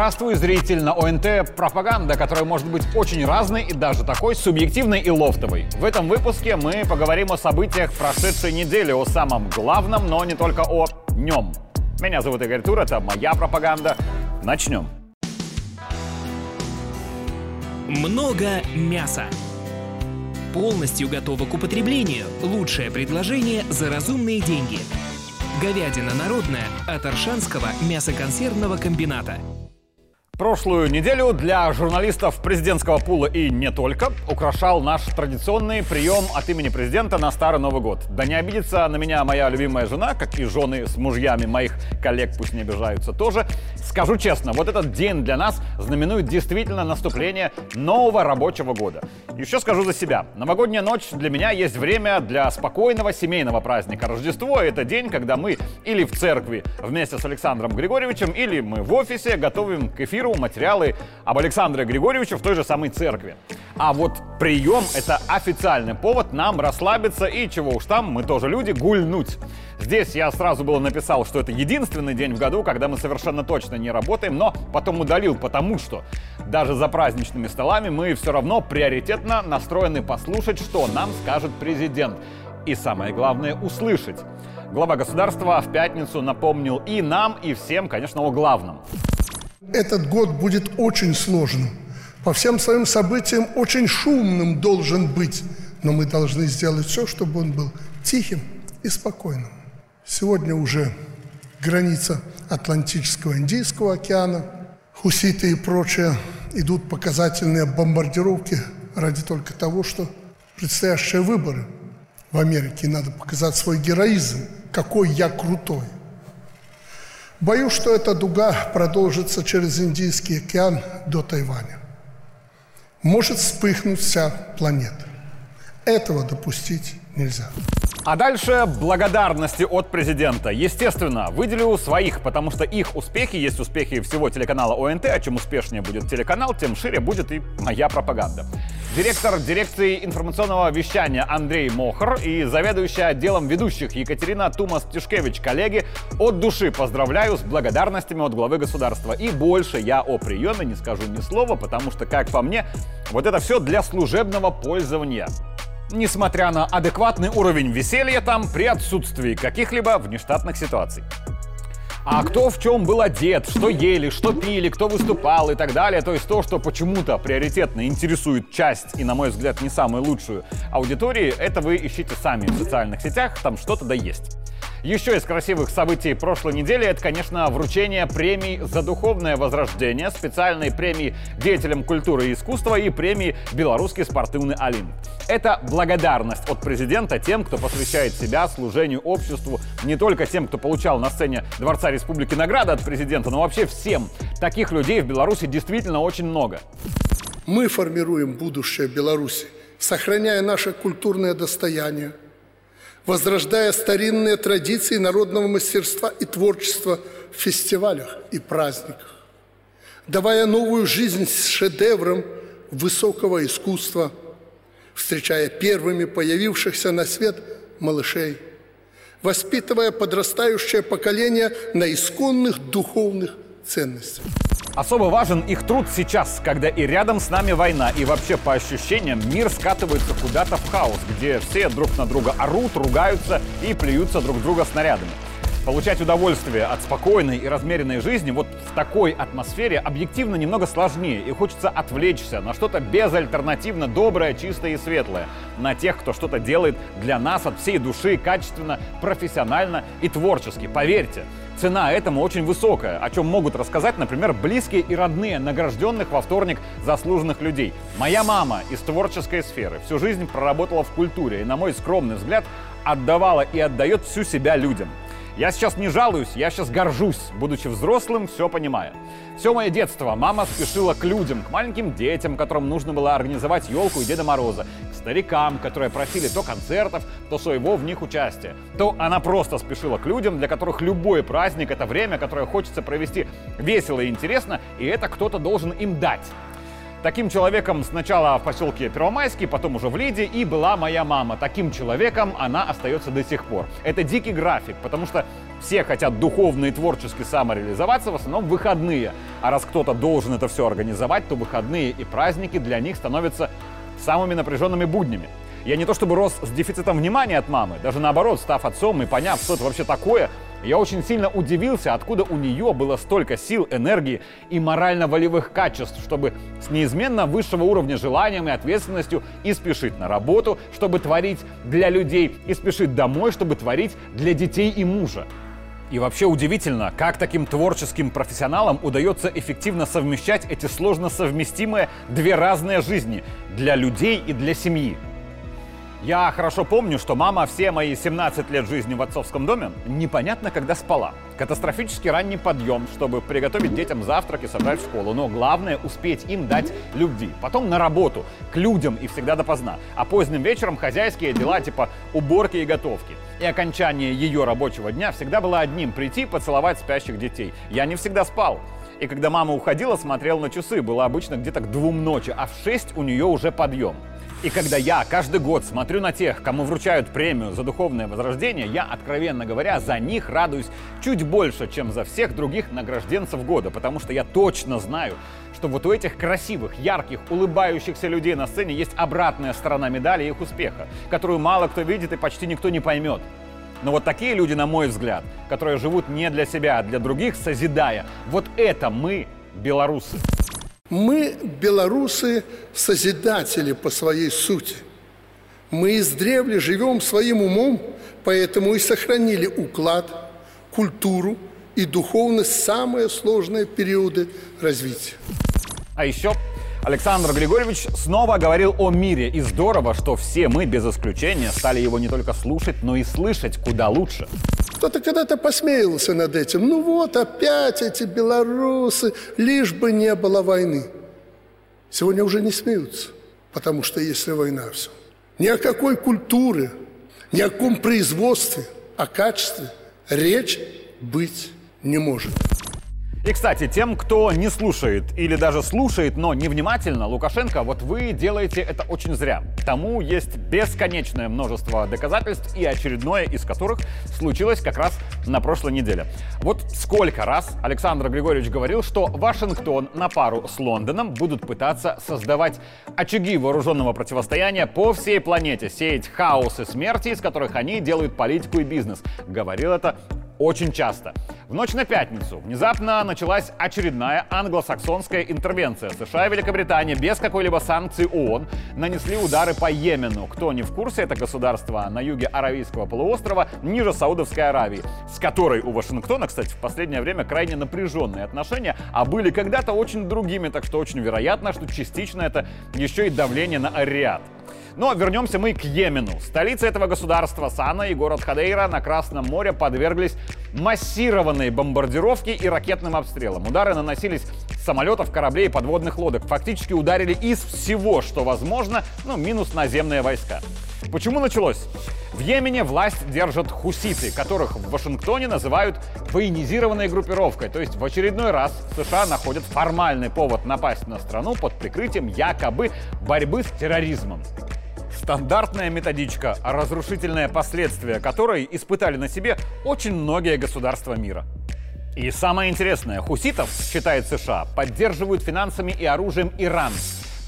Здравствуй, зритель на ОНТ «Пропаганда», которая может быть очень разной и даже такой субъективной и лофтовой. В этом выпуске мы поговорим о событиях прошедшей недели, о самом главном, но не только о нем. Меня зовут Игорь Тур, это моя пропаганда. Начнем. Много мяса. Полностью готово к употреблению. Лучшее предложение за разумные деньги. Говядина народная от Аршанского мясоконсервного комбината. Прошлую неделю для журналистов президентского пула и не только украшал наш традиционный прием от имени президента на Старый Новый год. Да не обидится на меня моя любимая жена, как и жены с мужьями моих коллег, пусть не обижаются тоже. Скажу честно, вот этот день для нас знаменует действительно наступление нового рабочего года. Еще скажу за себя. Новогодняя ночь для меня есть время для спокойного семейного праздника. Рождество — это день, когда мы или в церкви вместе с Александром Григорьевичем, или мы в офисе готовим к эфиру материалы об Александре Григорьевиче в той же самой церкви. А вот прием — это официальный повод нам расслабиться и, чего уж там, мы тоже люди, гульнуть. Здесь я сразу было написал, что это единственный день в году, когда мы совершенно точно не работаем, но потом удалил, потому что даже за праздничными столами мы все равно приоритетно настроены послушать, что нам скажет президент. И самое главное — услышать. Глава государства в пятницу напомнил и нам, и всем, конечно, о главном. Этот год будет очень сложным. По всем своим событиям очень шумным должен быть. Но мы должны сделать все, чтобы он был тихим и спокойным. Сегодня уже граница Атлантического Индийского океана. Хуситы и прочее идут показательные бомбардировки ради только того, что предстоящие выборы в Америке. Надо показать свой героизм, какой я крутой. Боюсь, что эта дуга продолжится через Индийский океан до Тайваня. Может вспыхнуть вся планета. Этого допустить нельзя. А дальше благодарности от президента. Естественно, выделю своих, потому что их успехи есть успехи всего телеканала ОНТ, а чем успешнее будет телеканал, тем шире будет и моя пропаганда директор дирекции информационного вещания Андрей Мохр и заведующая отделом ведущих Екатерина Тумас-Тишкевич, коллеги, от души поздравляю с благодарностями от главы государства. И больше я о приеме не скажу ни слова, потому что, как по мне, вот это все для служебного пользования. Несмотря на адекватный уровень веселья там при отсутствии каких-либо внештатных ситуаций. А кто в чем был одет, что ели, что пили, кто выступал и так далее. То есть то, что почему-то приоритетно интересует часть и, на мой взгляд, не самую лучшую аудитории, это вы ищите сами в социальных сетях, там что-то да есть. Еще из красивых событий прошлой недели это, конечно, вручение премий за духовное возрождение, специальной премии деятелям культуры и искусства и премии «Белорусский спортивный Олимп». Это благодарность от президента тем, кто посвящает себя служению обществу, не только тем, кто получал на сцене Дворца Республики награды от президента, но вообще всем. Таких людей в Беларуси действительно очень много. Мы формируем будущее Беларуси, сохраняя наше культурное достояние – возрождая старинные традиции народного мастерства и творчества в фестивалях и праздниках, давая новую жизнь с шедевром высокого искусства, встречая первыми появившихся на свет малышей, воспитывая подрастающее поколение на исконных духовных ценностях. Особо важен их труд сейчас, когда и рядом с нами война, и вообще по ощущениям мир скатывается куда-то в хаос, где все друг на друга орут, ругаются и плюются друг друга снарядами. Получать удовольствие от спокойной и размеренной жизни вот в такой атмосфере объективно немного сложнее, и хочется отвлечься на что-то безальтернативно доброе, чистое и светлое, на тех, кто что-то делает для нас от всей души, качественно, профессионально и творчески. Поверьте, Цена этому очень высокая, о чем могут рассказать, например, близкие и родные награжденных во вторник заслуженных людей. Моя мама из творческой сферы всю жизнь проработала в культуре и, на мой скромный взгляд, отдавала и отдает всю себя людям. Я сейчас не жалуюсь, я сейчас горжусь, будучи взрослым, все понимая. Все мое детство мама спешила к людям, к маленьким детям, которым нужно было организовать елку и Деда Мороза, к старикам, которые просили то концертов, то своего в них участия. То она просто спешила к людям, для которых любой праздник — это время, которое хочется провести весело и интересно, и это кто-то должен им дать. Таким человеком сначала в поселке Первомайский, потом уже в Лиде, и была моя мама. Таким человеком она остается до сих пор. Это дикий график, потому что все хотят духовно и творчески самореализоваться, в основном выходные. А раз кто-то должен это все организовать, то выходные и праздники для них становятся самыми напряженными буднями. Я не то чтобы рос с дефицитом внимания от мамы, даже наоборот, став отцом и поняв, что это вообще такое, я очень сильно удивился, откуда у нее было столько сил, энергии и морально-волевых качеств, чтобы с неизменно высшего уровня желанием и ответственностью и спешить на работу, чтобы творить для людей, и спешить домой, чтобы творить для детей и мужа. И вообще удивительно, как таким творческим профессионалам удается эффективно совмещать эти сложно совместимые две разные жизни для людей и для семьи. Я хорошо помню, что мама все мои 17 лет жизни в отцовском доме непонятно когда спала. Катастрофически ранний подъем, чтобы приготовить детям завтрак и собрать в школу. Но главное успеть им дать любви. Потом на работу, к людям и всегда допоздна. А поздним вечером хозяйские дела типа уборки и готовки. И окончание ее рабочего дня всегда было одним – прийти поцеловать спящих детей. Я не всегда спал. И когда мама уходила, смотрел на часы. Было обычно где-то к двум ночи, а в шесть у нее уже подъем. И когда я каждый год смотрю на тех, кому вручают премию за духовное возрождение, я, откровенно говоря, за них радуюсь чуть больше, чем за всех других награжденцев года, потому что я точно знаю, что вот у этих красивых, ярких, улыбающихся людей на сцене есть обратная сторона медали их успеха, которую мало кто видит и почти никто не поймет. Но вот такие люди, на мой взгляд, которые живут не для себя, а для других, созидая, вот это мы, белорусы. Мы, белорусы, созидатели по своей сути. Мы издревле живем своим умом, поэтому и сохранили уклад, культуру и духовность самые сложные периоды развития. А еще Александр Григорьевич снова говорил о мире, и здорово, что все мы, без исключения, стали его не только слушать, но и слышать куда лучше. Кто-то когда-то посмеялся над этим. Ну вот опять эти белорусы, лишь бы не было войны. Сегодня уже не смеются, потому что если война, все. Ни о какой культуре, ни о каком производстве, о качестве речь быть не может. И, кстати, тем, кто не слушает или даже слушает, но невнимательно, Лукашенко, вот вы делаете это очень зря. Тому есть бесконечное множество доказательств, и очередное из которых случилось как раз на прошлой неделе. Вот сколько раз Александр Григорьевич говорил, что Вашингтон на пару с Лондоном будут пытаться создавать очаги вооруженного противостояния по всей планете, сеять хаос и смерти, из которых они делают политику и бизнес. Говорил это очень часто. В ночь на пятницу внезапно началась очередная англосаксонская интервенция. США и Великобритания без какой-либо санкции ООН нанесли удары по Йемену. Кто не в курсе, это государство на юге Аравийского полуострова, ниже Саудовской Аравии, с которой у Вашингтона, кстати, в последнее время крайне напряженные отношения, а были когда-то очень другими, так что очень вероятно, что частично это еще и давление на Ариад. Но вернемся мы к Йемену. Столица этого государства, Сана и город Хадейра на Красном море подверглись массированной бомбардировке и ракетным обстрелам. Удары наносились с самолетов, кораблей и подводных лодок. Фактически ударили из всего, что возможно, ну, минус наземные войска. Почему началось? В Йемене власть держат хуситы, которых в Вашингтоне называют военизированной группировкой. То есть в очередной раз США находят формальный повод напасть на страну под прикрытием якобы борьбы с терроризмом. Стандартная методичка, разрушительное последствия которой испытали на себе очень многие государства мира. И самое интересное, хуситов, считает США, поддерживают финансами и оружием Иран,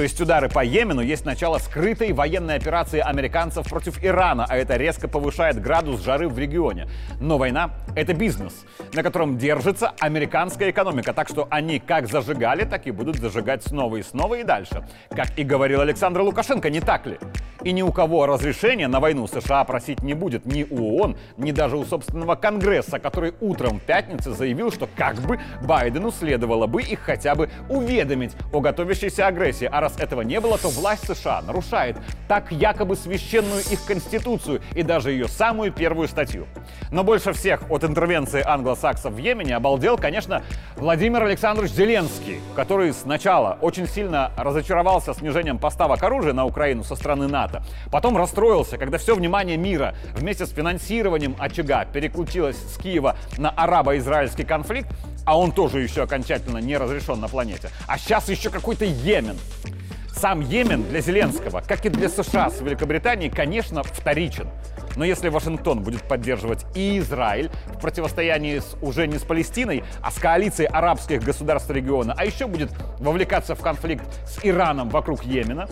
то есть удары по Йемену есть начало скрытой военной операции американцев против Ирана, а это резко повышает градус жары в регионе. Но война — это бизнес, на котором держится американская экономика, так что они как зажигали, так и будут зажигать снова и снова и дальше. Как и говорил Александр Лукашенко, не так ли? И ни у кого разрешения на войну США просить не будет ни у ООН, ни даже у собственного Конгресса, который утром в пятницу заявил, что как бы Байдену следовало бы их хотя бы уведомить о готовящейся агрессии, а раз этого не было, то власть США нарушает так якобы священную их конституцию и даже ее самую первую статью. Но больше всех от интервенции англосаксов в Йемене обалдел, конечно, Владимир Александрович Зеленский, который сначала очень сильно разочаровался снижением поставок оружия на Украину со стороны НАТО, потом расстроился, когда все внимание мира вместе с финансированием очага переключилось с Киева на арабо-израильский конфликт, а он тоже еще окончательно не разрешен на планете. А сейчас еще какой-то Йемен. Сам Йемен для Зеленского, как и для США с Великобританией, конечно, вторичен. Но если Вашингтон будет поддерживать и Израиль в противостоянии с, уже не с Палестиной, а с коалицией арабских государств региона, а еще будет вовлекаться в конфликт с Ираном вокруг Йемена,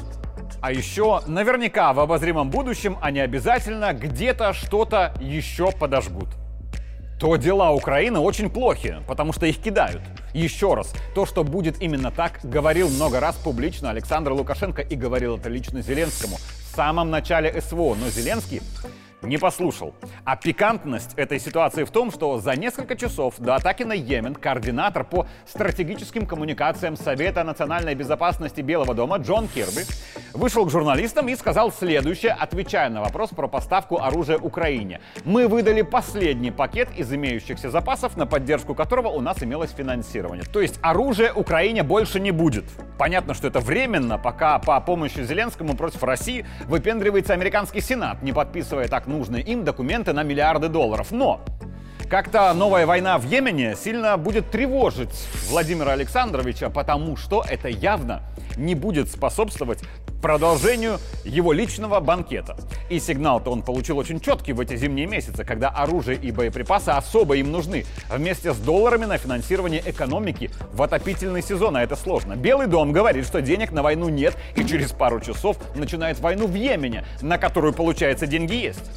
а еще наверняка в обозримом будущем они обязательно где-то что-то еще подожгут то дела Украины очень плохи, потому что их кидают. Еще раз, то, что будет именно так, говорил много раз публично Александр Лукашенко и говорил это лично Зеленскому в самом начале СВО. Но Зеленский не послушал. А пикантность этой ситуации в том, что за несколько часов до атаки на Йемен координатор по стратегическим коммуникациям Совета национальной безопасности Белого дома Джон Кирби вышел к журналистам и сказал следующее, отвечая на вопрос про поставку оружия Украине. Мы выдали последний пакет из имеющихся запасов, на поддержку которого у нас имелось финансирование. То есть оружия Украине больше не будет. Понятно, что это временно, пока по помощи Зеленскому против России выпендривается американский Сенат, не подписывая так нужные им документы на миллиарды долларов. Но как-то новая война в Йемене сильно будет тревожить Владимира Александровича, потому что это явно не будет способствовать продолжению его личного банкета. И сигнал-то он получил очень четкий в эти зимние месяцы, когда оружие и боеприпасы особо им нужны, вместе с долларами на финансирование экономики в отопительный сезон, а это сложно. Белый дом говорит, что денег на войну нет, и через пару часов начинает войну в Йемене, на которую, получается, деньги есть.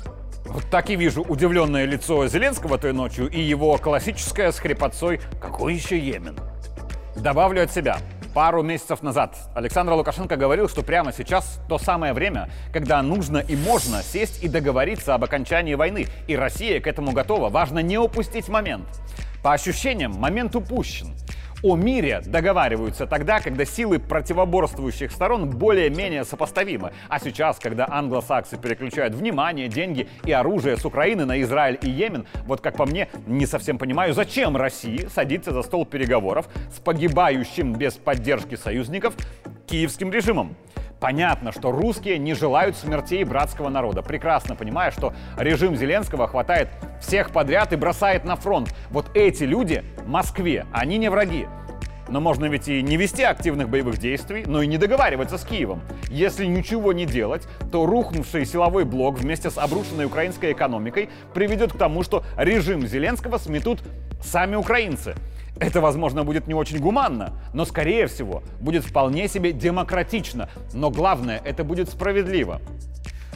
Вот так и вижу удивленное лицо Зеленского той ночью и его классическое с хрипотцой «Какой еще Йемен?». Добавлю от себя. Пару месяцев назад Александр Лукашенко говорил, что прямо сейчас то самое время, когда нужно и можно сесть и договориться об окончании войны. И Россия к этому готова. Важно не упустить момент. По ощущениям, момент упущен. О мире договариваются тогда, когда силы противоборствующих сторон более-менее сопоставимы. А сейчас, когда англосаксы переключают внимание, деньги и оружие с Украины на Израиль и Йемен, вот как по мне, не совсем понимаю, зачем России садиться за стол переговоров с погибающим без поддержки союзников киевским режимом. Понятно, что русские не желают смертей братского народа, прекрасно понимая, что режим Зеленского хватает всех подряд и бросает на фронт. Вот эти люди Москве, они не враги. Но можно ведь и не вести активных боевых действий, но и не договариваться с Киевом. Если ничего не делать, то рухнувший силовой блок вместе с обрушенной украинской экономикой приведет к тому, что режим Зеленского сметут сами украинцы. Это, возможно, будет не очень гуманно, но, скорее всего, будет вполне себе демократично. Но главное, это будет справедливо.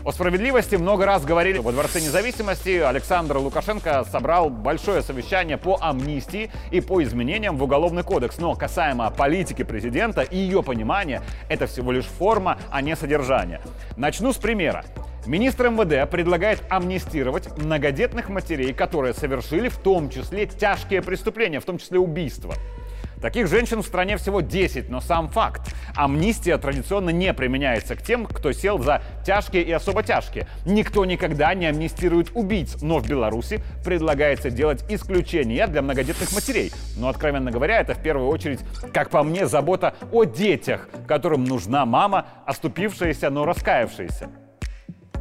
О справедливости много раз говорили во Дворце независимости. Александр Лукашенко собрал большое совещание по амнистии и по изменениям в Уголовный кодекс. Но касаемо политики президента и ее понимания, это всего лишь форма, а не содержание. Начну с примера. Министр МВД предлагает амнистировать многодетных матерей, которые совершили в том числе тяжкие преступления, в том числе убийства. Таких женщин в стране всего 10, но сам факт. Амнистия традиционно не применяется к тем, кто сел за тяжкие и особо тяжкие. Никто никогда не амнистирует убийц, но в Беларуси предлагается делать исключение для многодетных матерей. Но, откровенно говоря, это в первую очередь, как по мне, забота о детях, которым нужна мама, оступившаяся, но раскаявшаяся.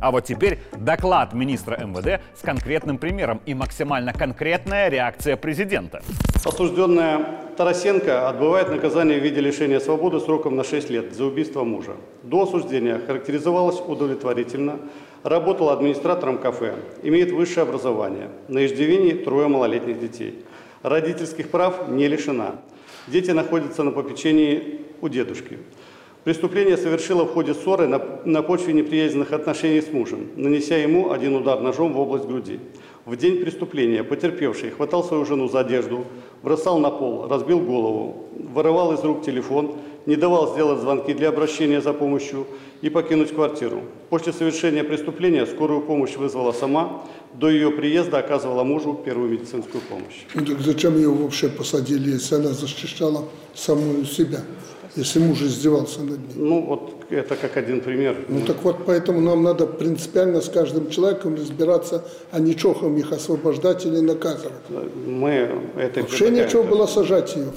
А вот теперь доклад министра МВД с конкретным примером и максимально конкретная реакция президента. Осужденная Тарасенко отбывает наказание в виде лишения свободы сроком на 6 лет за убийство мужа. До осуждения характеризовалась удовлетворительно, работала администратором кафе, имеет высшее образование, на иждивении трое малолетних детей. Родительских прав не лишена. Дети находятся на попечении у дедушки. Преступление совершила в ходе ссоры на, на почве неприязненных отношений с мужем, нанеся ему один удар ножом в область груди. В день преступления потерпевший хватал свою жену за одежду, бросал на пол, разбил голову, вырывал из рук телефон, не давал сделать звонки для обращения за помощью и покинуть квартиру. После совершения преступления скорую помощь вызвала сама, до ее приезда оказывала мужу первую медицинскую помощь. Зачем ее вообще посадили, если она защищала самую себя? Если муж издевался над ней. Ну, вот это как один пример. Ну, так вот, поэтому нам надо принципиально с каждым человеком разбираться, а не чохом их освобождать или наказывать. Мы это Вообще нечего было сажать ее.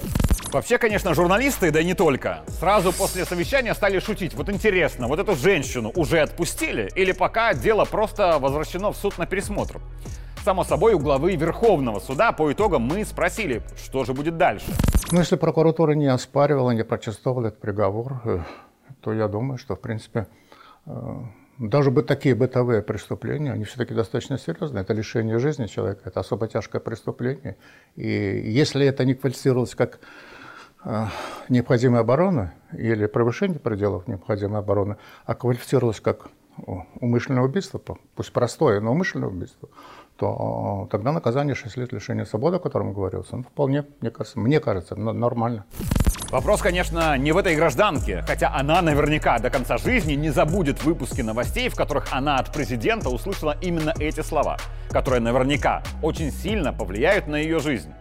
Вообще, конечно, журналисты, да и не только, сразу после совещания стали шутить. Вот интересно, вот эту женщину уже отпустили или пока дело просто возвращено в суд на пересмотр? Само собой, у главы Верховного суда по итогам мы спросили, что же будет дальше. Ну, если прокуратура не оспаривала, не протестовала этот приговор, э, то я думаю, что, в принципе, э, даже бы такие бытовые преступления, они все-таки достаточно серьезные. Это лишение жизни человека, это особо тяжкое преступление. И если это не квалифицировалось как э, необходимая оборона или превышение пределов необходимой обороны, а квалифицировалось как умышленное убийство, пусть простое, но умышленное убийство, то тогда наказание 6 лет лишения свободы, о котором говорилось, ну, вполне, мне кажется, мне кажется, нормально. Вопрос, конечно, не в этой гражданке, хотя она наверняка до конца жизни не забудет выпуски новостей, в которых она от президента услышала именно эти слова, которые наверняка очень сильно повлияют на ее жизнь.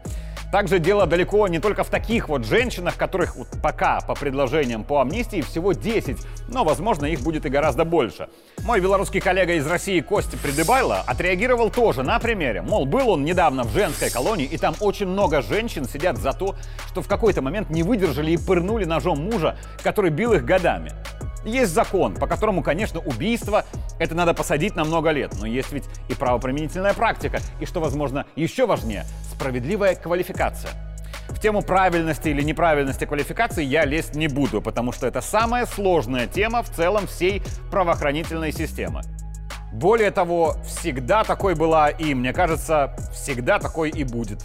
Также дело далеко не только в таких вот женщинах, которых вот пока по предложениям по амнистии всего 10, но, возможно, их будет и гораздо больше. Мой белорусский коллега из России Костя Придыбайло отреагировал тоже на примере. Мол, был он недавно в женской колонии, и там очень много женщин сидят за то, что в какой-то момент не выдержали и пырнули ножом мужа, который бил их годами. Есть закон, по которому, конечно, убийство — это надо посадить на много лет. Но есть ведь и правоприменительная практика. И, что, возможно, еще важнее, справедливая квалификация. В тему правильности или неправильности квалификации я лезть не буду, потому что это самая сложная тема в целом всей правоохранительной системы. Более того, всегда такой была и, мне кажется, всегда такой и будет.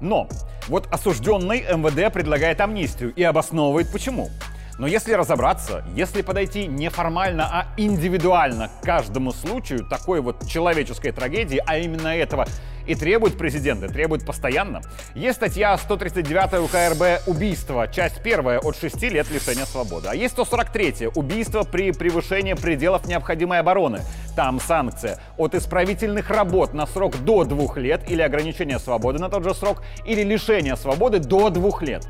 Но вот осужденный МВД предлагает амнистию и обосновывает почему. Но если разобраться, если подойти не формально, а индивидуально к каждому случаю такой вот человеческой трагедии, а именно этого и требует президент, и требует постоянно. Есть статья 139 УК РБ «Убийство», часть первая от 6 лет лишения свободы. А есть 143 «Убийство при превышении пределов необходимой обороны». Там санкция от исправительных работ на срок до двух лет или ограничения свободы на тот же срок, или лишения свободы до двух лет.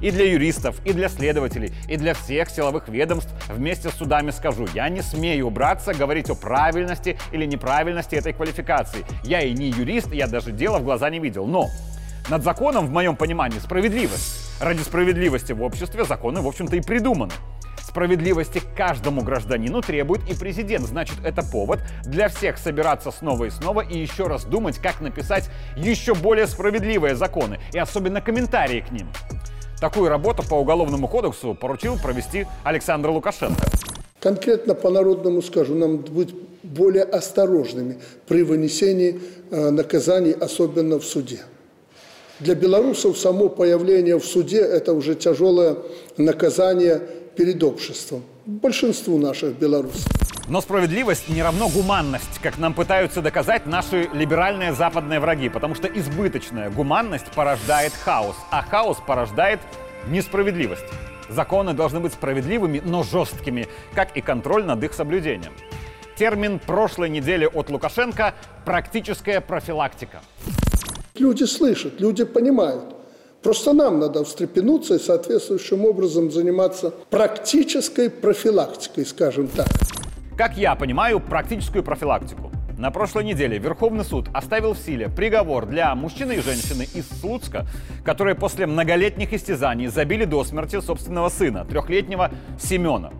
И для юристов, и для следователей, и для всех силовых ведомств вместе с судами скажу, я не смею убраться говорить о правильности или неправильности этой квалификации. Я и не юрист, я даже дела в глаза не видел. Но над законом, в моем понимании, справедливость. Ради справедливости в обществе законы, в общем-то, и придуманы. Справедливости каждому гражданину требует и президент. Значит, это повод для всех собираться снова и снова и еще раз думать, как написать еще более справедливые законы и особенно комментарии к ним. Такую работу по Уголовному кодексу поручил провести Александр Лукашенко. Конкретно по народному скажу, нам быть более осторожными при вынесении э, наказаний, особенно в суде. Для белорусов само появление в суде – это уже тяжелое наказание перед обществом. Большинству наших белорусов. Но справедливость не равно гуманность, как нам пытаются доказать наши либеральные западные враги, потому что избыточная гуманность порождает хаос, а хаос порождает несправедливость. Законы должны быть справедливыми, но жесткими, как и контроль над их соблюдением. Термин прошлой недели от Лукашенко – практическая профилактика. Люди слышат, люди понимают. Просто нам надо встрепенуться и соответствующим образом заниматься практической профилактикой, скажем так. Как я понимаю, практическую профилактику. На прошлой неделе Верховный суд оставил в силе приговор для мужчины и женщины из Слуцка, которые после многолетних истязаний забили до смерти собственного сына, трехлетнего Семена.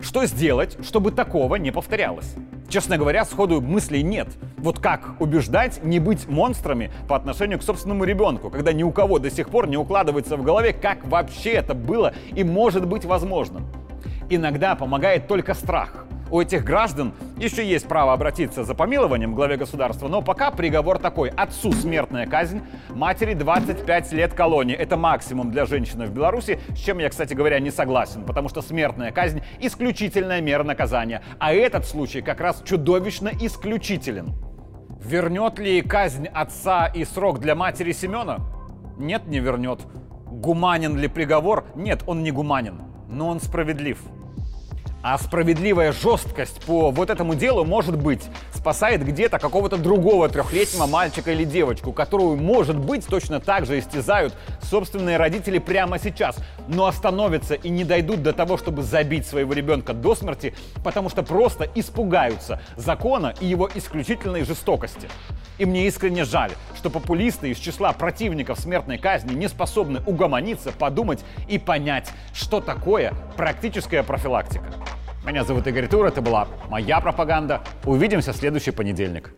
Что сделать, чтобы такого не повторялось? Честно говоря, сходу мыслей нет. Вот как убеждать не быть монстрами по отношению к собственному ребенку, когда ни у кого до сих пор не укладывается в голове, как вообще это было и может быть возможным. Иногда помогает только страх. У этих граждан еще есть право обратиться за помилованием главе государства, но пока приговор такой. Отцу смертная казнь, матери 25 лет колонии. Это максимум для женщины в Беларуси, с чем я, кстати говоря, не согласен, потому что смертная казнь – исключительная мера наказания. А этот случай как раз чудовищно исключителен. Вернет ли казнь отца и срок для матери Семена? Нет, не вернет. Гуманен ли приговор? Нет, он не гуманен, но он справедлив. А справедливая жесткость по вот этому делу, может быть, спасает где-то какого-то другого трехлетнего мальчика или девочку, которую, может быть, точно так же истязают собственные родители прямо сейчас, но остановятся и не дойдут до того, чтобы забить своего ребенка до смерти, потому что просто испугаются закона и его исключительной жестокости. И мне искренне жаль, что популисты из числа противников смертной казни не способны угомониться, подумать и понять, что такое практическая профилактика. Меня зовут Игорь Тур, это была моя пропаганда. Увидимся в следующий понедельник.